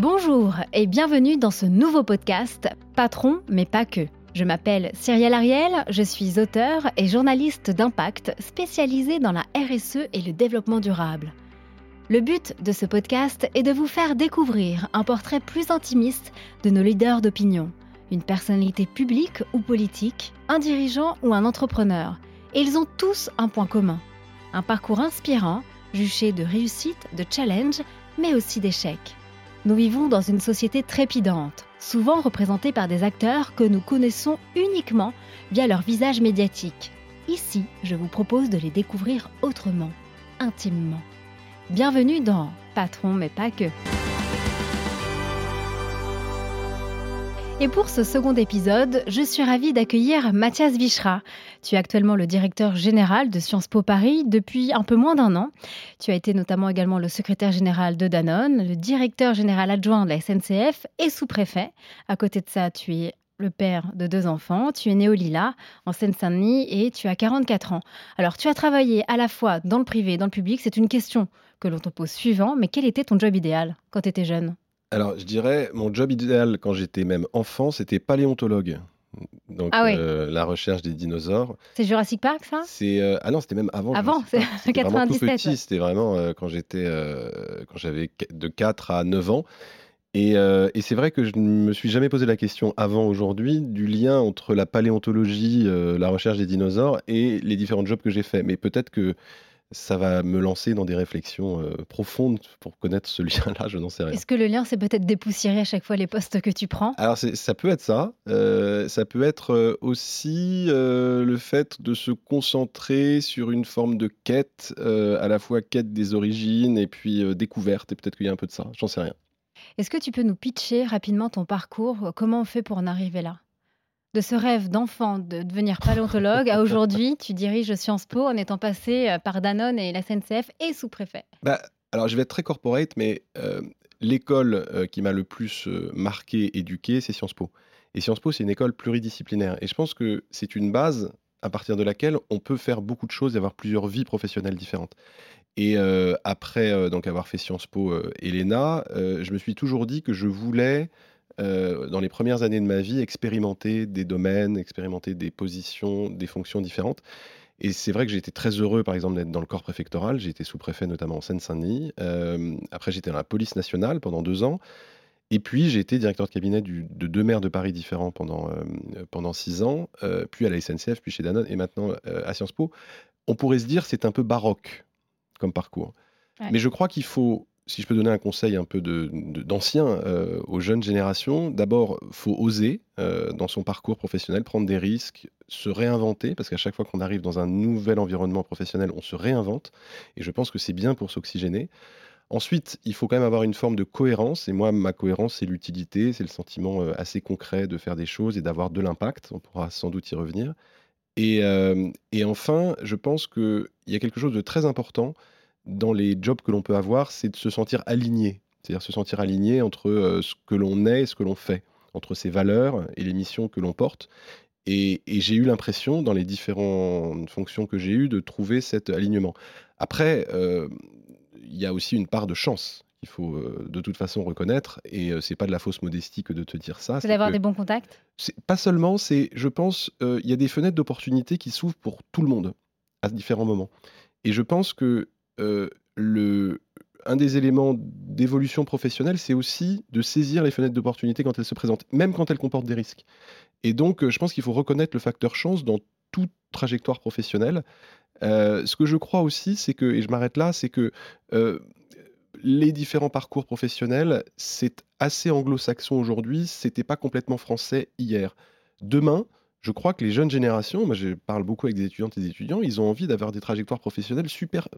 Bonjour et bienvenue dans ce nouveau podcast Patron mais pas que. Je m'appelle Cyrielle Ariel, je suis auteur et journaliste d'impact spécialisée dans la RSE et le développement durable. Le but de ce podcast est de vous faire découvrir un portrait plus intimiste de nos leaders d'opinion, une personnalité publique ou politique, un dirigeant ou un entrepreneur. Et ils ont tous un point commun, un parcours inspirant, juché de réussite, de challenge, mais aussi d'échecs. Nous vivons dans une société trépidante, souvent représentée par des acteurs que nous connaissons uniquement via leur visage médiatique. Ici, je vous propose de les découvrir autrement, intimement. Bienvenue dans Patron mais pas que. Et pour ce second épisode, je suis ravie d'accueillir Mathias Vichra. Tu es actuellement le directeur général de Sciences Po Paris depuis un peu moins d'un an. Tu as été notamment également le secrétaire général de Danone, le directeur général adjoint de la SNCF et sous-préfet. À côté de ça, tu es le père de deux enfants, tu es né au Lila, en Seine-Saint-Denis, et tu as 44 ans. Alors, tu as travaillé à la fois dans le privé et dans le public. C'est une question que l'on te pose suivant, mais quel était ton job idéal quand tu étais jeune? Alors, je dirais, mon job idéal quand j'étais même enfant, c'était paléontologue. Donc, Ah euh, la recherche des dinosaures. C'est Jurassic Park, ça? C'est euh, ah non, c'était même avant. Avant, c'est C'était vraiment tout 97, petit. C'était vraiment euh, quand j'étais quand j'avais de 4 à 9 ans. Et, et c'est vrai que je ne me suis jamais posé la question avant aujourd'hui du lien entre la paléontologie, la recherche des dinosaures et les différents jobs que j'ai faits. Mais peut-être que ça va me lancer dans des réflexions euh, profondes pour connaître ce lien-là. Je n'en sais rien. Est-ce que le lien, c'est peut-être dépoussiérer à chaque fois les postes que tu prends? Alors ça peut être ça, euh, ça peut être euh, aussi euh, le fait de se concentrer sur une forme de quête, à la fois quête des origines et puis découverte, et peut-être qu'il y a un peu de ça, j'en sais rien. Est-ce que tu peux nous pitcher rapidement ton parcours? Comment on fait pour en arriver là? De ce rêve d'enfant de devenir paléontologue à aujourd'hui, tu diriges Sciences Po en étant passé euh, par Danone et la SNCF et sous-préfet. Bah, alors je vais être très corporate, mais euh, l'école euh, qui m'a le plus euh, marqué, éduqué, c'est Sciences Po. Et Sciences Po, c'est une école pluridisciplinaire. Et je pense que c'est une base à partir de laquelle on peut faire beaucoup de choses et avoir plusieurs vies professionnelles différentes. Et après donc avoir fait Sciences Po et l'ENA, euh, je me suis toujours dit que je voulais, euh, dans les premières années de ma vie, expérimenter des domaines, expérimenter des positions, des fonctions différentes. Et c'est vrai que été très heureux, par exemple, d'être dans le corps préfectoral. J'ai été sous-préfet notamment en Seine-Saint-Denis. Euh, après, j'étais dans la police nationale pendant deux ans. Et puis, j'ai été directeur de cabinet du- de deux maires de Paris différents pendant, euh, pendant six ans, euh, puis à la SNCF, puis chez Danone, et maintenant à Sciences Po. On pourrait se dire c'est un peu baroque comme parcours. Ouais. Mais je crois qu'il faut, si je peux donner un conseil un peu d'ancien euh, aux jeunes générations, d'abord, faut oser euh, dans son parcours professionnel, prendre des risques, se réinventer, parce qu'à chaque fois qu'on arrive dans un nouvel environnement professionnel, on se réinvente. Et je pense que c'est bien pour s'oxygéner. Ensuite, il faut quand même avoir une forme de cohérence. Et moi, ma cohérence, c'est l'utilité, c'est le sentiment euh, assez concret de faire des choses et d'avoir de l'impact. On pourra sans doute y revenir. Et enfin, je pense qu'il y a quelque chose de très important dans les jobs que l'on peut avoir, c'est de se sentir aligné. C'est-à-dire se sentir aligné entre euh, ce que l'on est et ce que l'on fait, entre ses valeurs et les missions que l'on porte. Et, et j'ai eu l'impression, dans les différentes fonctions que j'ai eues, de trouver cet alignement. Après, euh, il y a aussi une part de chance qu'il faut euh, de toute façon reconnaître. Et euh, c'est pas de la fausse modestie que de te dire ça. C'est d'avoir des bons contacts? Pas seulement, c'est, je pense, il y a des fenêtres d'opportunité qui s'ouvrent pour tout le monde à différents moments. Et je pense que euh, un des éléments d'évolution professionnelle, c'est aussi de saisir les fenêtres d'opportunité quand elles se présentent, même quand elles comportent des risques. Et donc, euh, je pense qu'il faut reconnaître le facteur chance dans toute trajectoire professionnelle. Euh, ce que je crois aussi, c'est que, et je m'arrête là, c'est que les différents parcours professionnels, c'est assez anglo-saxon aujourd'hui, c'était pas complètement français hier. Demain, je crois que les jeunes générations, moi je parle beaucoup avec des étudiantes et des étudiants, ils ont envie d'avoir des trajectoires professionnelles super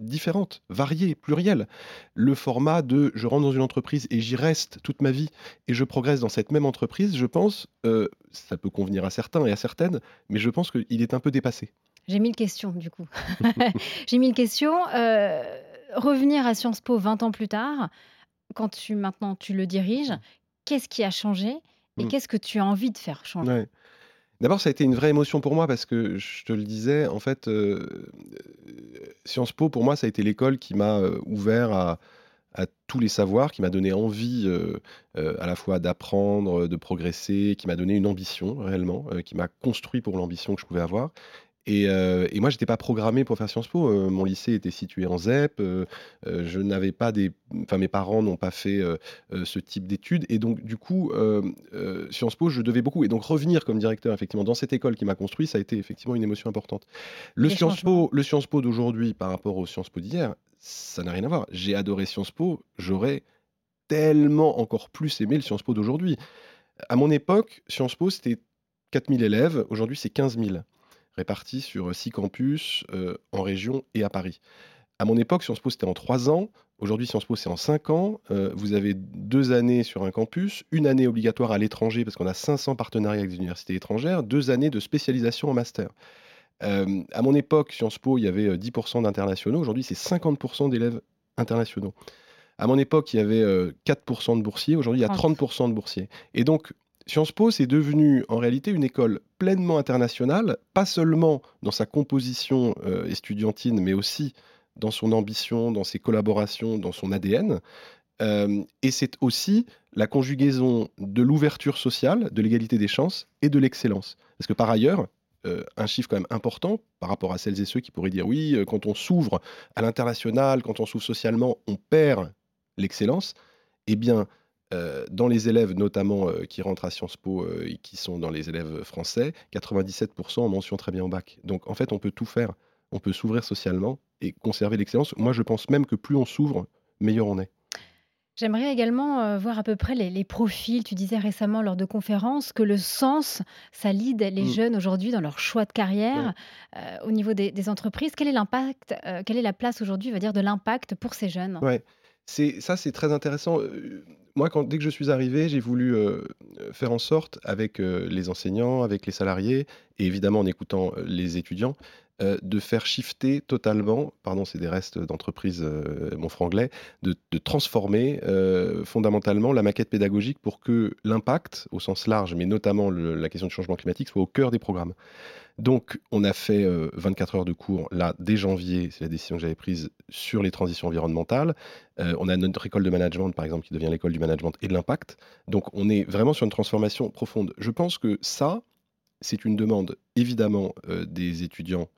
différentes, variées, plurielles. Le format de je rentre dans une entreprise et j'y reste toute ma vie et je progresse dans cette même entreprise, je pense, euh, ça peut convenir à certains et à certaines, mais je pense qu'il est un peu dépassé. J'ai mille questions du coup. J'ai mille questions. Euh, revenir à Sciences Po 20 ans plus tard, quand tu maintenant tu le diriges, qu'est-ce qui a changé et Mm. qu'est-ce que tu as envie de faire changer? Ouais. D'abord, ça a été une vraie émotion pour moi parce que je te le disais, en fait, euh, euh, Sciences Po, pour moi, ça a été l'école qui m'a euh, ouvert à, à tous les savoirs, qui m'a donné envie à la fois d'apprendre, de progresser, qui m'a donné une ambition réellement, qui m'a construit pour l'ambition que je pouvais avoir. Et, et, moi, j'étais pas programmé pour faire Sciences Po. mon lycée était situé en ZEP. je n'avais pas des, enfin mes parents n'ont pas fait ce type d'études. Et donc, du coup, Sciences Po, je devais beaucoup. Et donc revenir comme directeur effectivement dans cette école qui m'a construit, ça a été effectivement une émotion importante. Le Sciences Po, le Sciences Po d'aujourd'hui par rapport au Sciences Po d'hier, ça n'a rien à voir. J'ai adoré Sciences Po. J'aurais tellement encore plus aimé le Sciences Po d'aujourd'hui. À mon époque, Sciences Po, c'était 4000 élèves. Aujourd'hui, c'est 15 000 répartis sur six campus euh, en région et à Paris. À mon époque, Sciences Po, c'était en trois ans. Aujourd'hui, Sciences Po, c'est en cinq ans. Euh, vous avez deux années sur un campus, une année obligatoire à l'étranger, parce qu'on a 500 partenariats avec des universités étrangères, deux années de spécialisation en master. Euh, à mon époque, Sciences Po, il y avait 10% d'internationaux. Aujourd'hui, c'est 50% d'élèves internationaux. À mon époque, il y avait 4% de boursiers. Aujourd'hui, il y a 30% de boursiers. Et donc, Sciences Po, c'est devenu en réalité une école pleinement internationale, pas seulement dans sa composition euh, estudiantine, mais aussi dans son ambition, dans ses collaborations, dans son ADN. Euh, et c'est aussi la conjugaison de l'ouverture sociale, de l'égalité des chances et de l'excellence. Parce que par ailleurs, euh, un chiffre quand même important par rapport à celles et ceux qui pourraient dire oui, quand on s'ouvre à l'international, quand on s'ouvre socialement, on perd l'excellence. Eh bien, euh, dans les élèves, notamment euh, qui rentrent à Sciences Po euh, et qui sont dans les élèves français, 97% en mention très bien au bac. Donc en fait, on peut tout faire. On peut s'ouvrir socialement et conserver l'excellence. Moi, je pense même que plus on s'ouvre, meilleur on est. J'aimerais également voir à peu près les, profils. Tu disais récemment lors de conférences que le sens, ça lead les mmh. jeunes aujourd'hui dans leur choix de carrière au niveau des, entreprises. Quel est l'impact, quelle est la place aujourd'hui, va dire, de l'impact pour ces jeunes? Ouais, c'est ça, c'est très intéressant moi, quand, dès que je suis arrivé, j'ai voulu faire en sorte, avec les enseignants, avec les salariés, et évidemment en écoutant les étudiants, de faire shifter totalement, pardon, c'est des restes d'entreprise, mon franglais, de, de transformer fondamentalement la maquette pédagogique pour que l'impact, au sens large, mais notamment la question du changement climatique, soit au cœur des programmes. Donc, on a fait 24 euh, heures de cours là dès janvier, c'est la décision que j'avais prise sur les transitions environnementales. Euh, on a notre école de management, par exemple, qui devient l'école du management et de l'impact. Donc, on est vraiment sur une transformation profonde. Je pense que ça, c'est une demande évidemment euh, des étudiants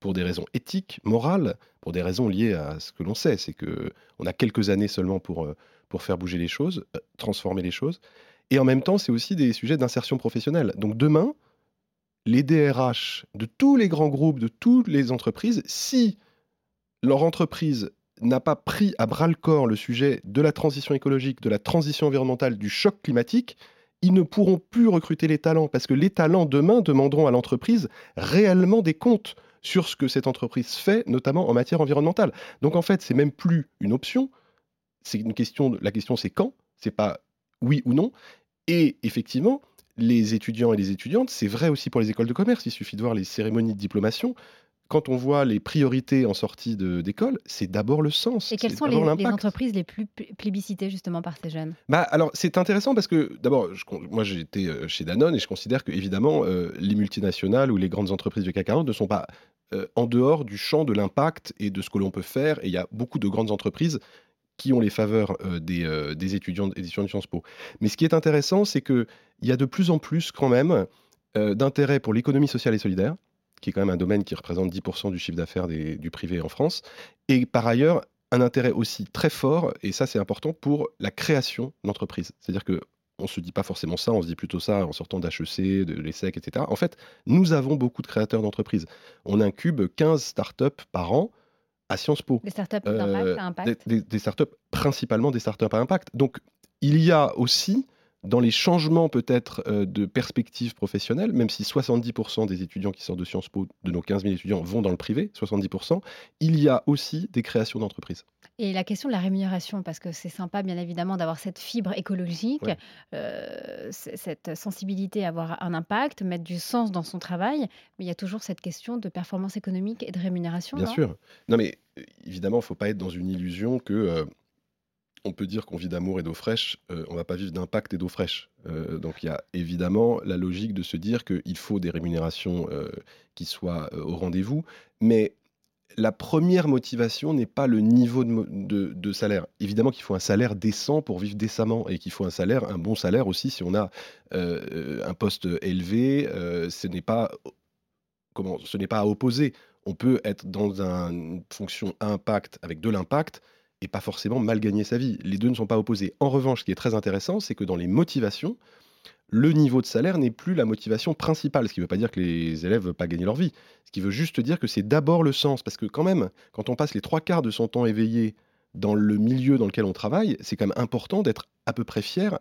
pour des raisons éthiques, morales, pour des raisons liées à ce que l'on sait, c'est que on a quelques années seulement pour, pour faire bouger les choses, transformer les choses. Et en même temps, c'est aussi des sujets d'insertion professionnelle. Donc demain, les DRH de tous les grands groupes, de toutes les entreprises, si leur entreprise n'a pas pris à bras le corps le sujet de la transition écologique, de la transition environnementale, du choc climatique, ils ne pourront plus recruter les talents parce que les talents demain demanderont à l'entreprise réellement des comptes sur ce que cette entreprise fait, notamment en matière environnementale. Donc en fait, c'est même plus une option, c'est une question. La question c'est quand, c'est pas oui ou non. Et effectivement, les étudiants et les étudiantes, c'est vrai aussi pour les écoles de commerce, il suffit de voir les cérémonies de diplomation. Quand on voit les priorités en sortie d'école, c'est d'abord le sens. Et quelles sont les, entreprises les plus plébiscitées justement par ces jeunes? Bah, Alors c'est intéressant parce que d'abord, moi j'ai été euh, chez Danone et je considère que évidemment euh, les multinationales ou les grandes entreprises du CAC 40 ne sont pas euh, en dehors du champ de l'impact et de ce que l'on peut faire. Et il y a beaucoup de grandes entreprises qui ont les faveurs euh, des, étudiants et des étudiants de Sciences Po. Mais ce qui est intéressant, c'est qu'il y a de plus en plus quand même d'intérêt pour l'économie sociale et solidaire, qui est quand même un domaine qui représente 10% du chiffre d'affaires du privé en France, et par ailleurs un intérêt aussi très fort, et ça c'est important, pour la création d'entreprises. C'est-à-dire que on ne se dit pas forcément ça, on se dit plutôt ça en sortant d'HEC, de l'ESSEC, etc. En fait, nous avons beaucoup de créateurs d'entreprises. On incube 15 startups par an à Sciences Po. Des startups euh, à impact des, startups, principalement des startups à impact. Donc, il y a aussi, dans les changements peut-être euh, de perspective professionnelle, même si 70% des étudiants qui sortent de Sciences Po, de nos 15 000 étudiants, vont dans le privé, 70%, il y a aussi des créations d'entreprises. Et la question de la rémunération, parce que c'est sympa bien évidemment d'avoir cette fibre écologique, euh, cette sensibilité à avoir un impact, mettre du sens dans son travail, mais il y a toujours cette question de performance économique et de rémunération. Bien sûr. Non mais évidemment, il ne faut pas être dans une illusion que euh, on peut dire qu'on vit d'amour et d'eau fraîche, euh, on va pas vivre d'impact et d'eau fraîche. donc il y a évidemment la logique de se dire qu'il faut des rémunérations qui soient au rendez-vous, mais la première motivation n'est pas le niveau de, salaire. Évidemment qu'il faut un salaire décent pour vivre décemment et qu'il faut un salaire, un bon salaire aussi si on a euh, un poste élevé. Euh, ce n'est pas comment, ce n'est pas à opposer. On peut être dans une fonction impact avec de l'impact et pas forcément mal gagner sa vie. Les deux ne sont pas opposés. En revanche, ce qui est très intéressant, c'est que dans les motivations, le niveau de salaire n'est plus la motivation principale, ce qui ne veut pas dire que les élèves ne veulent pas gagner leur vie, ce qui veut juste dire que c'est d'abord le sens, parce que quand même, quand on passe les trois quarts de son temps éveillé dans le milieu dans lequel on travaille, c'est quand même important d'être à peu près fier,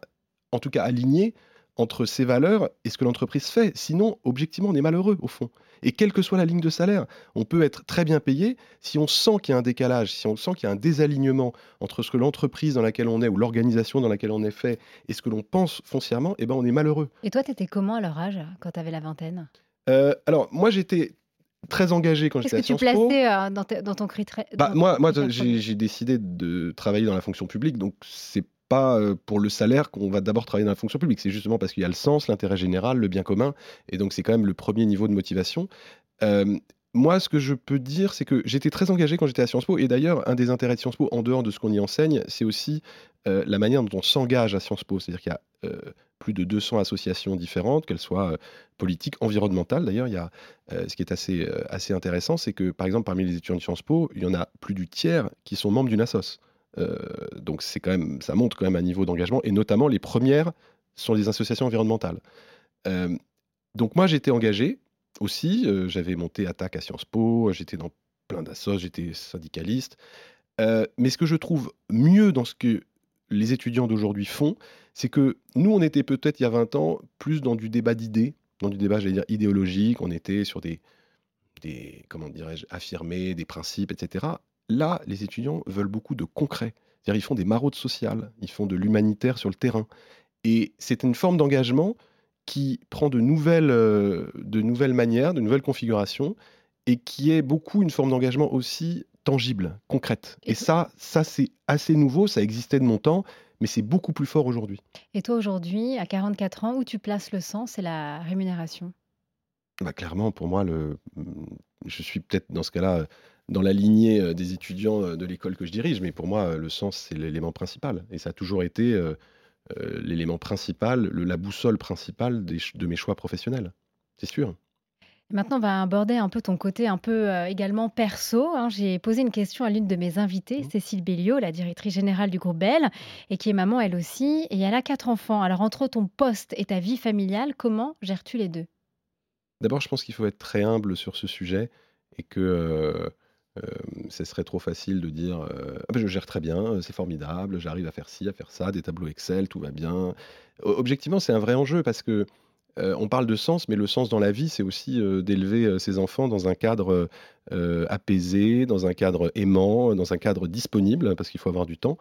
en tout cas aligné entre ses valeurs et ce que l'entreprise fait. Sinon, objectivement, on est malheureux au fond. Et quelle que soit la ligne de salaire, on peut être très bien payé si on sent qu'il y a un décalage, si on sent qu'il y a un désalignement entre ce que l'entreprise dans laquelle on est ou l'organisation dans laquelle on est fait et ce que l'on pense foncièrement, eh ben on est malheureux. Et toi, tu étais comment à leur âge quand tu avais la vingtaine? Euh, Alors, moi, j'étais très engagé quand j'étais à Sciences Po. Qu'est-ce que tu plaçais euh, dans, dans, ton critère bah, Moi, moi j'ai décidé de travailler dans la fonction publique, donc c'est pas pour le salaire qu'on va d'abord travailler dans la fonction publique. C'est justement parce qu'il y a le sens, l'intérêt général, le bien commun. Et donc, c'est quand même le premier niveau de motivation. moi, ce que je peux dire, c'est que j'étais très engagé quand j'étais à Sciences Po. Et d'ailleurs, un des intérêts de Sciences Po, en dehors de ce qu'on y enseigne, c'est aussi la manière dont on s'engage à Sciences Po. C'est-à-dire qu'il y a plus de 200 associations différentes, qu'elles soient politiques, environnementales. D'ailleurs, il y a ce qui est assez, assez intéressant, c'est que, par exemple, parmi les étudiants de Sciences Po, il y en a plus du tiers qui sont membres d'une assoce. Euh, donc c'est quand même, ça montre quand même un niveau d'engagement, et notamment les premières sont les associations environnementales. Euh, donc moi j'étais engagé aussi, euh, j'avais monté Attaque à Sciences Po, j'étais dans plein d'assos, j'étais syndicaliste. mais ce que je trouve mieux dans ce que les étudiants d'aujourd'hui font, c'est que nous, on était peut-être il y a 20 ans plus dans du débat d'idées, dans du débat, j'allais dire, idéologique, on était sur des, des comment dirais-je, affirmés, des principes, etc. Là, les étudiants veulent beaucoup de concret. C'est-à-dire, ils font des maraudes sociales, ils font de l'humanitaire sur le terrain. Et c'est une forme d'engagement qui prend de nouvelles, euh, de nouvelles manières, de nouvelles configurations, et qui est beaucoup une forme d'engagement aussi tangible, concrète. Et, ça, ça c'est assez nouveau, ça existait de mon temps, mais c'est beaucoup plus fort aujourd'hui. Et toi, aujourd'hui, à 44 ans, où tu places le sens et la rémunération? Bah, Clairement, pour moi, le... je suis peut-être dans ce cas-là dans la lignée euh, des étudiants euh, de l'école que je dirige, mais pour moi, euh, le sens, c'est l'élément principal. Et ça a toujours été l'élément principal, la boussole principale de mes choix professionnels. C'est sûr. Maintenant, on va aborder un peu ton côté un peu également perso. Hein. J'ai posé une question à l'une de mes invitées, mmh. Cécile Belliot, la directrice générale du groupe Bell, et qui est maman elle aussi. Et elle a quatre enfants. Alors, entre ton poste et ta vie familiale, comment gères-tu les deux? D'abord, je pense qu'il faut être très humble sur ce sujet et que ce serait trop facile de dire «Ah ben, je gère très bien, c'est formidable, j'arrive à faire ci, à faire ça, des tableaux Excel, tout va bien. Objectivement, c'est un vrai enjeu parce que on parle de sens, mais le sens dans la vie, c'est aussi d'élever ses enfants dans un cadre apaisé, dans un cadre aimant, dans un cadre disponible, parce qu'il faut avoir du temps.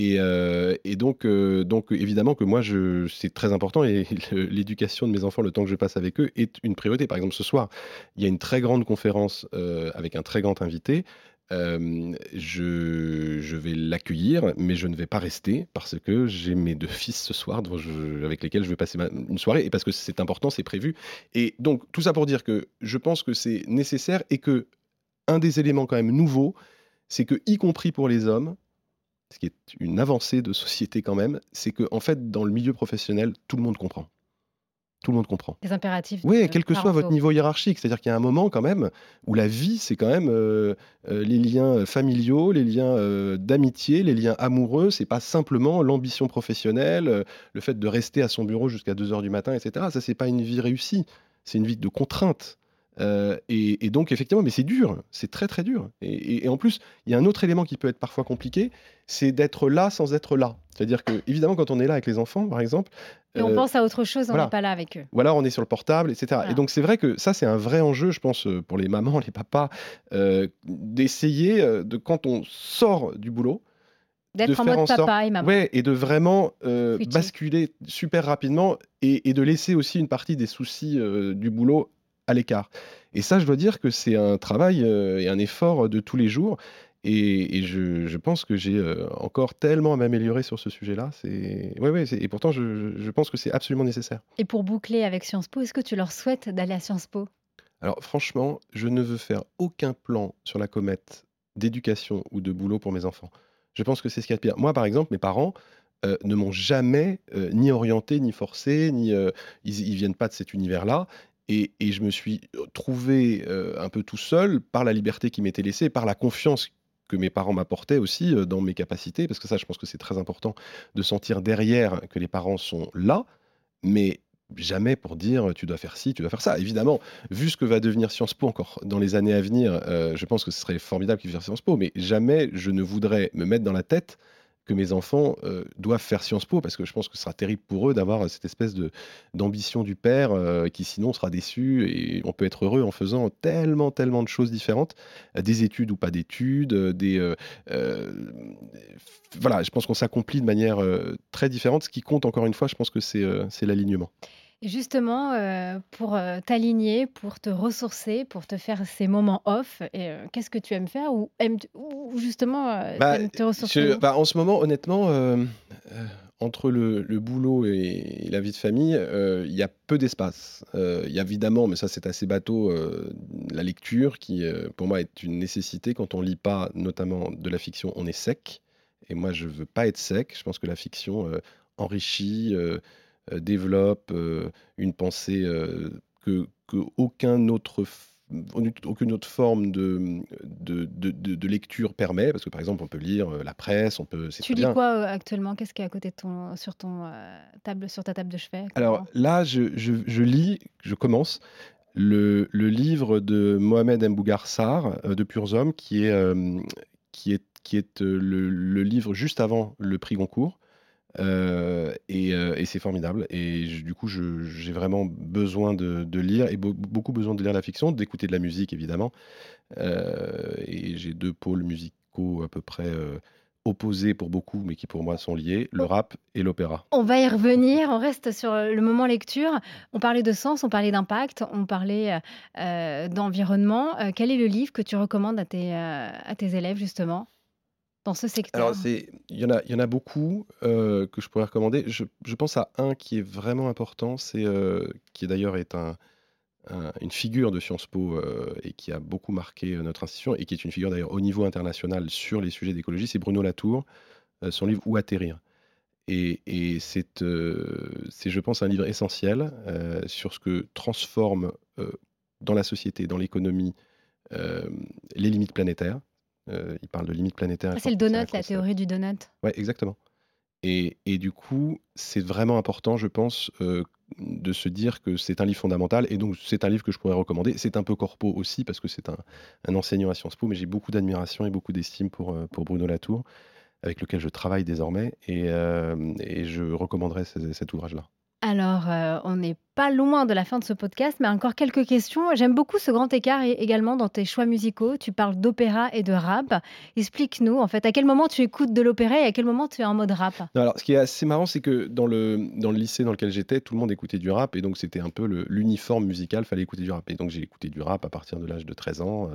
Et, donc, donc, évidemment que moi, c'est très important et l'éducation de mes enfants, le temps que je passe avec eux, est une priorité. Par exemple, ce soir, il y a une très grande conférence avec un très grand invité. je, vais l'accueillir, mais je ne vais pas rester parce que j'ai mes deux fils ce soir avec lesquels je vais passer une soirée et parce que c'est important, c'est prévu. Et donc, tout ça pour dire que je pense que c'est nécessaire et que un des éléments quand même nouveaux, c'est que, y compris pour les hommes, ce qui est une avancée de société quand même, c'est que en fait, dans le milieu professionnel, tout le monde comprend. Tout le monde comprend. Les impératifs. Oui, quel que soit votre niveau hiérarchique. C'est-à-dire qu'il y a un moment quand même où la vie, c'est quand même euh, euh, les liens familiaux, les liens euh, d'amitié, les liens amoureux. C'est pas simplement l'ambition professionnelle, le fait de rester à son bureau jusqu'à 2 heures du matin, etc. Ça, c'est pas une vie réussie. C'est une vie de contrainte. Euh, et, donc, effectivement, mais c'est dur, c'est très très dur. Et, en plus, il y a un autre élément qui peut être parfois compliqué, c'est d'être là sans être là. C'est-à-dire que, évidemment, quand on est là avec les enfants, par exemple. Et on euh, pense à autre chose, on n'est pas là avec eux. Ou alors on est sur le portable, etc. Et donc, c'est vrai que ça, c'est un vrai enjeu, je pense, pour les mamans, les papas, euh, d'essayer, de, quand on sort du boulot, D'être en mode papa et maman. Ouais, et de vraiment basculer super rapidement et, et, de laisser aussi une partie des soucis du boulot à l'écart. Et ça, je dois dire que c'est un travail euh, et un effort de tous les jours. Et, je, pense que j'ai euh, encore tellement à m'améliorer sur ce sujet-là. C'est ouais, ouais, et pourtant, je, pense que c'est absolument nécessaire. Et pour boucler avec Sciences Po, est-ce que tu leur souhaites d'aller à Sciences Po? Alors franchement, je ne veux faire aucun plan sur la comète d'éducation ou de boulot pour mes enfants. Je pense que c'est ce qu'il y a de pire. Moi, par exemple, mes parents, ne m'ont jamais, ni orienté, ni forcé, ni, ils ils viennent pas de cet univers-là et je me suis, trouvé, heu, un peu tout seul par la liberté qui m'était laissée, par la confiance que mes parents m'apportaient aussi, heu, dans mes capacités. Parce que ça, je pense que c'est très important de sentir derrière que les parents sont là, mais jamais pour dire tu dois faire ci, tu dois faire ça. Évidemment, vu ce que va devenir Sciences Po encore dans les années à venir, euh, je pense que ce serait formidable qu'ils fassent Sciences Po, mais jamais je ne voudrais me mettre dans la tête que mes enfants euh, doivent faire Sciences Po parce que je pense que ce sera terrible pour eux d'avoir cette espèce de d'ambition du père euh, qui sinon sera déçu et on peut être heureux en faisant tellement tellement de choses différentes des études ou pas d'études des voilà je pense qu'on s'accomplit de manière très différente ce qui compte encore une fois je pense que c'est c'est justement, pour, t'aligner, pour te ressourcer, pour te faire ces moments off et qu'est-ce que tu aimes faire ou aimes ou justement, Bah, te ressourcer bah, en ce moment, honnêtement, entre le le boulot et la vie de famille, il y a peu d'espace. il y a évidemment, mais ça c'est assez bateau, la lecture qui, pour moi est une nécessité. Quand on lit pas, notamment de la fiction, on est sec et moi je veux pas être sec. Je pense que la fiction, enrichit, euh, développe euh, une pensée euh, que, que aucun autre aucune autre forme de, de, de, lecture permet, parce que par exemple, on peut lire la presse, on peut. Tu lis quoi actuellement? Qu'est-ce qui est à côté de ton, sur, ton, table, sur ta table de chevet Alors là, je, je, je, lis, je commence le, le livre de Mohamed Mbougar Sarr, de Purs Hommes, qui est, qui est, qui est le, le, livre juste avant le prix Goncourt. Euh, euh, et, c'est formidable. Et du coup, j'ai vraiment besoin de, lire et beaucoup besoin de lire la fiction, d'écouter de la musique évidemment. Euh, et j'ai deux pôles musicaux à peu près opposés pour beaucoup, mais qui pour moi sont liés le rap et l'opéra. On va y revenir. On reste sur le moment lecture. On parlait de sens, on parlait d'impact, on parlait d'environnement. quel est le livre que tu recommandes à tes, à tes élèves justement? Dans ce secteur Alors, il y en a, beaucoup euh, que je pourrais recommander. Je, pense à un qui est vraiment important, c'est euh, qui d'ailleurs est un, une figure de Sciences Po euh, et qui a beaucoup marqué notre institution et qui est une figure d'ailleurs au niveau international sur les sujets d'écologie, c'est Bruno Latour, son livre Où atterrir. Et, c'est, je pense, un livre essentiel sur ce que transforme dans la société, dans l'économie, les limites planétaires. Euh, il parle de limites planétaires. Ah, c'est le donut, la théorie du donut. Oui, exactement. Et, et, du coup, c'est vraiment important, je pense, euh, de se dire que c'est un livre fondamental. Et donc, c'est un livre que je pourrais recommander. C'est un peu corpo aussi, parce que c'est un, un, enseignant à Sciences Po, mais j'ai beaucoup d'admiration et beaucoup d'estime pour, euh, pour Bruno Latour, avec lequel je travaille désormais. Et, et je recommanderais cet ouvrage-là. Alors, euh, on n'est pas loin de la fin de ce podcast, mais encore quelques questions. J'aime beaucoup ce grand écart également dans tes choix musicaux. Tu parles d'opéra et de rap. Explique-nous, en fait, à quel moment tu écoutes de l'opéra et à quel moment tu es en mode rap? Alors, ce qui est assez marrant, c'est que dans le, dans le lycée dans lequel j'étais, tout le monde écoutait du rap et donc c'était un peu l'uniforme musical, fallait écouter du rap. Et donc, j'ai écouté du rap à partir de l'âge de 13 ans euh,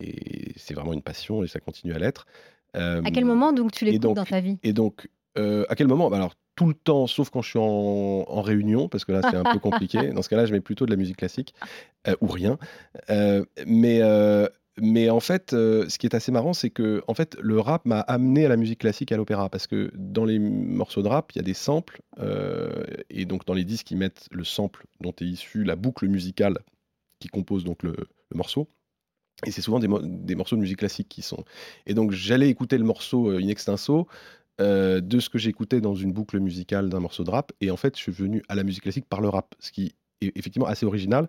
et c'est vraiment une passion et ça continue à l'être. à quel euh, moment donc tu l'écoutes dans ta vie? Et donc, à quel moment? Bah, Alors, tout le temps, sauf quand je suis en, réunion, parce que là, c'est un peu compliqué. Dans ce cas-là, je mets plutôt de la musique classique, euh, ou rien. Euh, mais, euh, mais en fait, ce qui est assez marrant, c'est que en fait, le rap m'a amené à la musique classique et à l'opéra, parce que dans les morceaux de rap, il y a des samples, et donc dans les disques, ils mettent le sample dont est issue la boucle musicale qui compose donc le, morceau. Et c'est souvent des, des, morceaux de musique classique qui sont. Et donc j'allais écouter le morceau in extenso, euh, de ce que j'écoutais dans une boucle musicale d'un morceau de rap. Et en fait, je suis venu à la musique classique par le rap, ce qui est effectivement assez original.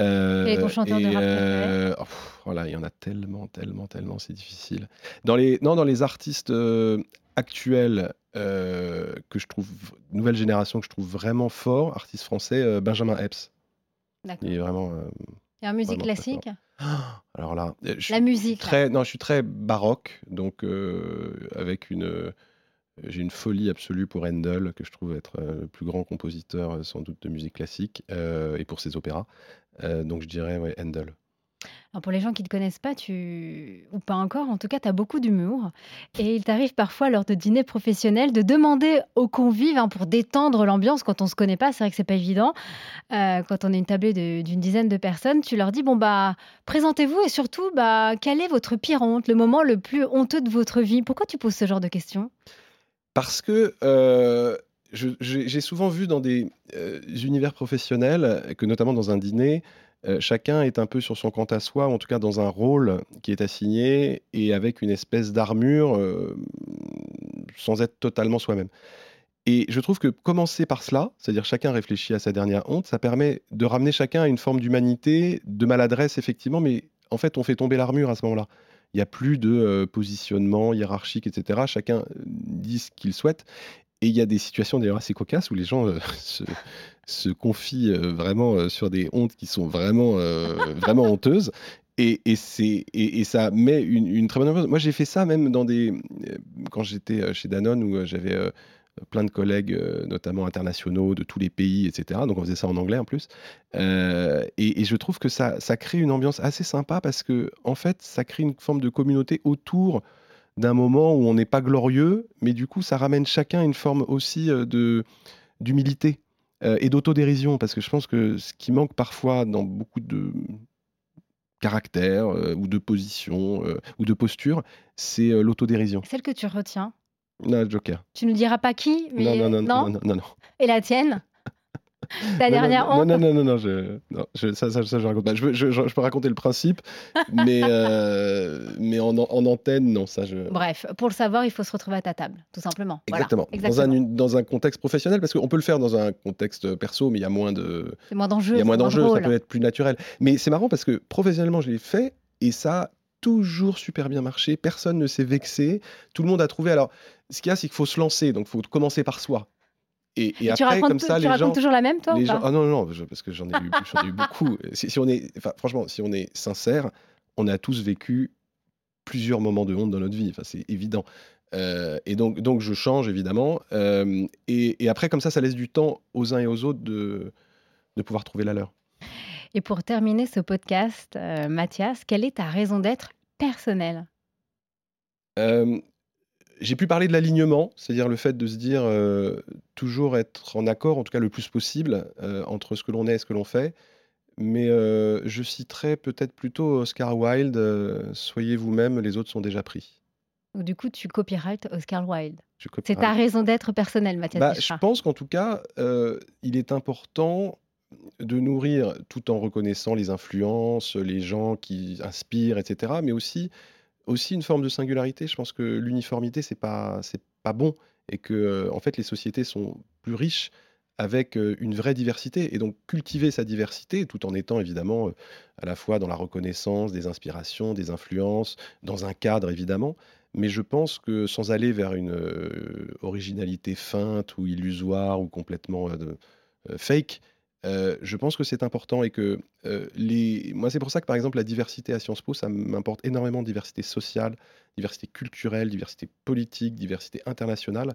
Euh, Quel est ton chanteur de rap euh, oh, Voilà, il y en a tellement, tellement, tellement, c'est difficile. Dans les, non, dans les artistes euh, actuels que je trouve, nouvelle génération que je trouve vraiment fort, artiste français, Benjamin Epps. D'accord. Il est vraiment. Et en musique classique? Alors là, la musique. Très, non, je suis très baroque, donc avec une, j'ai une folie absolue pour Handel, que je trouve être le plus grand compositeur sans doute de musique classique, et pour ses opéras. donc je dirais ouais, Handel. Alors pour les gens qui ne te connaissent pas, ou pas encore, en tout cas, tu as beaucoup d'humour et il t'arrive parfois lors de dîners professionnels de demander aux convives, hein, pour détendre l'ambiance quand on se connaît pas, c'est vrai que c'est pas évident, quand on est une tablée d'une dizaine de personnes, tu leur dis: «Bon, bah, présentez-vous et surtout, bah, quelle est votre pire honte, le moment le plus honteux de votre vie?» Pourquoi tu poses ce genre de questions? Parce que, je j'ai souvent vu dans des, heu, univers professionnels que notamment dans un dîner, Heu, chacun est un peu sur son compte à soi, ou en tout cas dans un rôle qui est assigné et avec une espèce d'armure, sans être totalement soi-même. Et je trouve que commencer par cela, c'est-à-dire chacun réfléchit à sa dernière honte, ça permet de ramener chacun à une forme d'humanité, de maladresse effectivement, mais en fait on fait tomber l'armure à ce moment-là. Il y a plus de, heu, positionnement hiérarchique et cetera. Chacun, dit ce qu'il souhaite et il y a des situations d'ailleurs assez cocasses où les gens, heu, se se confient, vraiment, sur des hontes qui sont vraiment, vraiment honteuses et et et et ça met une une très bonne ambiance. Moi, j'ai fait ça même dans des, quand j'étais, chez Danone où, j'avais, plein de collègues, heu, notamment internationaux de tous les pays et cetera. Donc on faisait ça en anglais en plus, heu et je trouve que ça crée une ambiance assez sympa parce que en fait, ça crée une forme de communauté autour d'un moment où on n'est pas glorieux, mais du coup, ça ramène chacun une forme aussi, de d'humilité, et d'autodérision. Parce que je pense que ce qui manque parfois dans beaucoup de caractères, ou de positions, ou de postures, c'est, l'autodérision. Celle que tu retiens? Non, Joker. Tu nous diras pas qui, Non, non, mais non, non, non? non, non, non. Et la tienne? Ta dernière non, honte? non, non, non, non, je non, je ça ça ça je raconte pas. Je peux raconter le principe, mais heu, mais en en antenne, non, ça je Bref, pour le savoir, il faut se retrouver à ta table, tout simplement. Voilà, exactement. Dans un dans un contexte professionnel, parce qu'on peut le faire dans un contexte, perso, mais il y a moins de C'est moins il d'enjeux, y a moins d'enjeux, ça peut être plus naturel. Mais c'est marrant parce que professionnellement, je l'ai fait et ça a toujours super bien marché. Personne ne s'est vexé. Tout le monde a trouvé alors, ce qu'il y a, c'est qu'il faut se lancer, donc il faut commencer par soi et et Et tu après comme racontes ça tu les racontes gens toujours la même, toi, les gens ah non, non, non, parce que j'en ai ai eu beaucoup. Si si on est franchement, si on est sincère, on a tous vécu plusieurs moments de honte dans notre vie, enfin c'est évident. Heu et donc donc je change évidemment, hem et et après comme ça, ça laisse du temps aux uns et aux autres de de pouvoir trouver la leur. Et pour terminer ce podcast, heu, Mathias, quelle est ta raison d'être personnelle? J'ai pu parler de l'alignement, c'est-à-dire le fait de se dire, heu, toujours être en accord, en tout cas le plus possible, heu, entre ce que l'on est et ce que l'on fait. Mais, heu, je citerai peut-être plutôt Oscar Wilde, «Soyez vous-même, les autres sont déjà pris». Du coup, tu copyrightes Oscar Wilde. C'est ta copyright. raison d'être personnelle, Mathias Bah, je pense qu'en tout cas, il est important de nourrir tout en reconnaissant les influences, les gens qui inspirent et cetera, mais aussi aussi une forme de singularité. Je pense que l'uniformité, c'est pas c'est pas bon et que, heu, en fait, les sociétés sont plus riches avec, heu, une vraie diversité et donc cultiver sa diversité tout en étant évidemment, heu, à la fois dans la reconnaissance des inspirations, des influences, dans un cadre évidemment. Mais je pense que sans aller vers une, originalité feinte ou illusoire ou complètement, fake, heu, je pense que c'est important et que, les moi, c'est pour ça que, par exemple, la diversité à Sciences Po, ça m'importe énormément, diversité sociale, diversité culturelle, diversité politique, diversité internationale.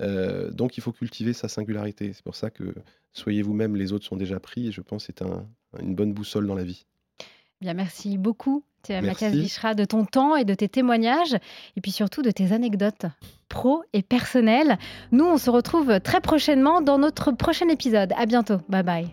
Heu, donc il faut cultiver sa singularité. C'est pour ça que soyez vous-même, les autres sont déjà pris et je pense que c'est un une bonne boussole dans la vie. Bien, merci beaucoup, Mathias. Bichra, de ton temps et de tes témoignages et puis surtout de tes anecdotes pro et personnelles. Nous, on se retrouve très prochainement dans notre prochain épisode. À bientôt. Bye bye.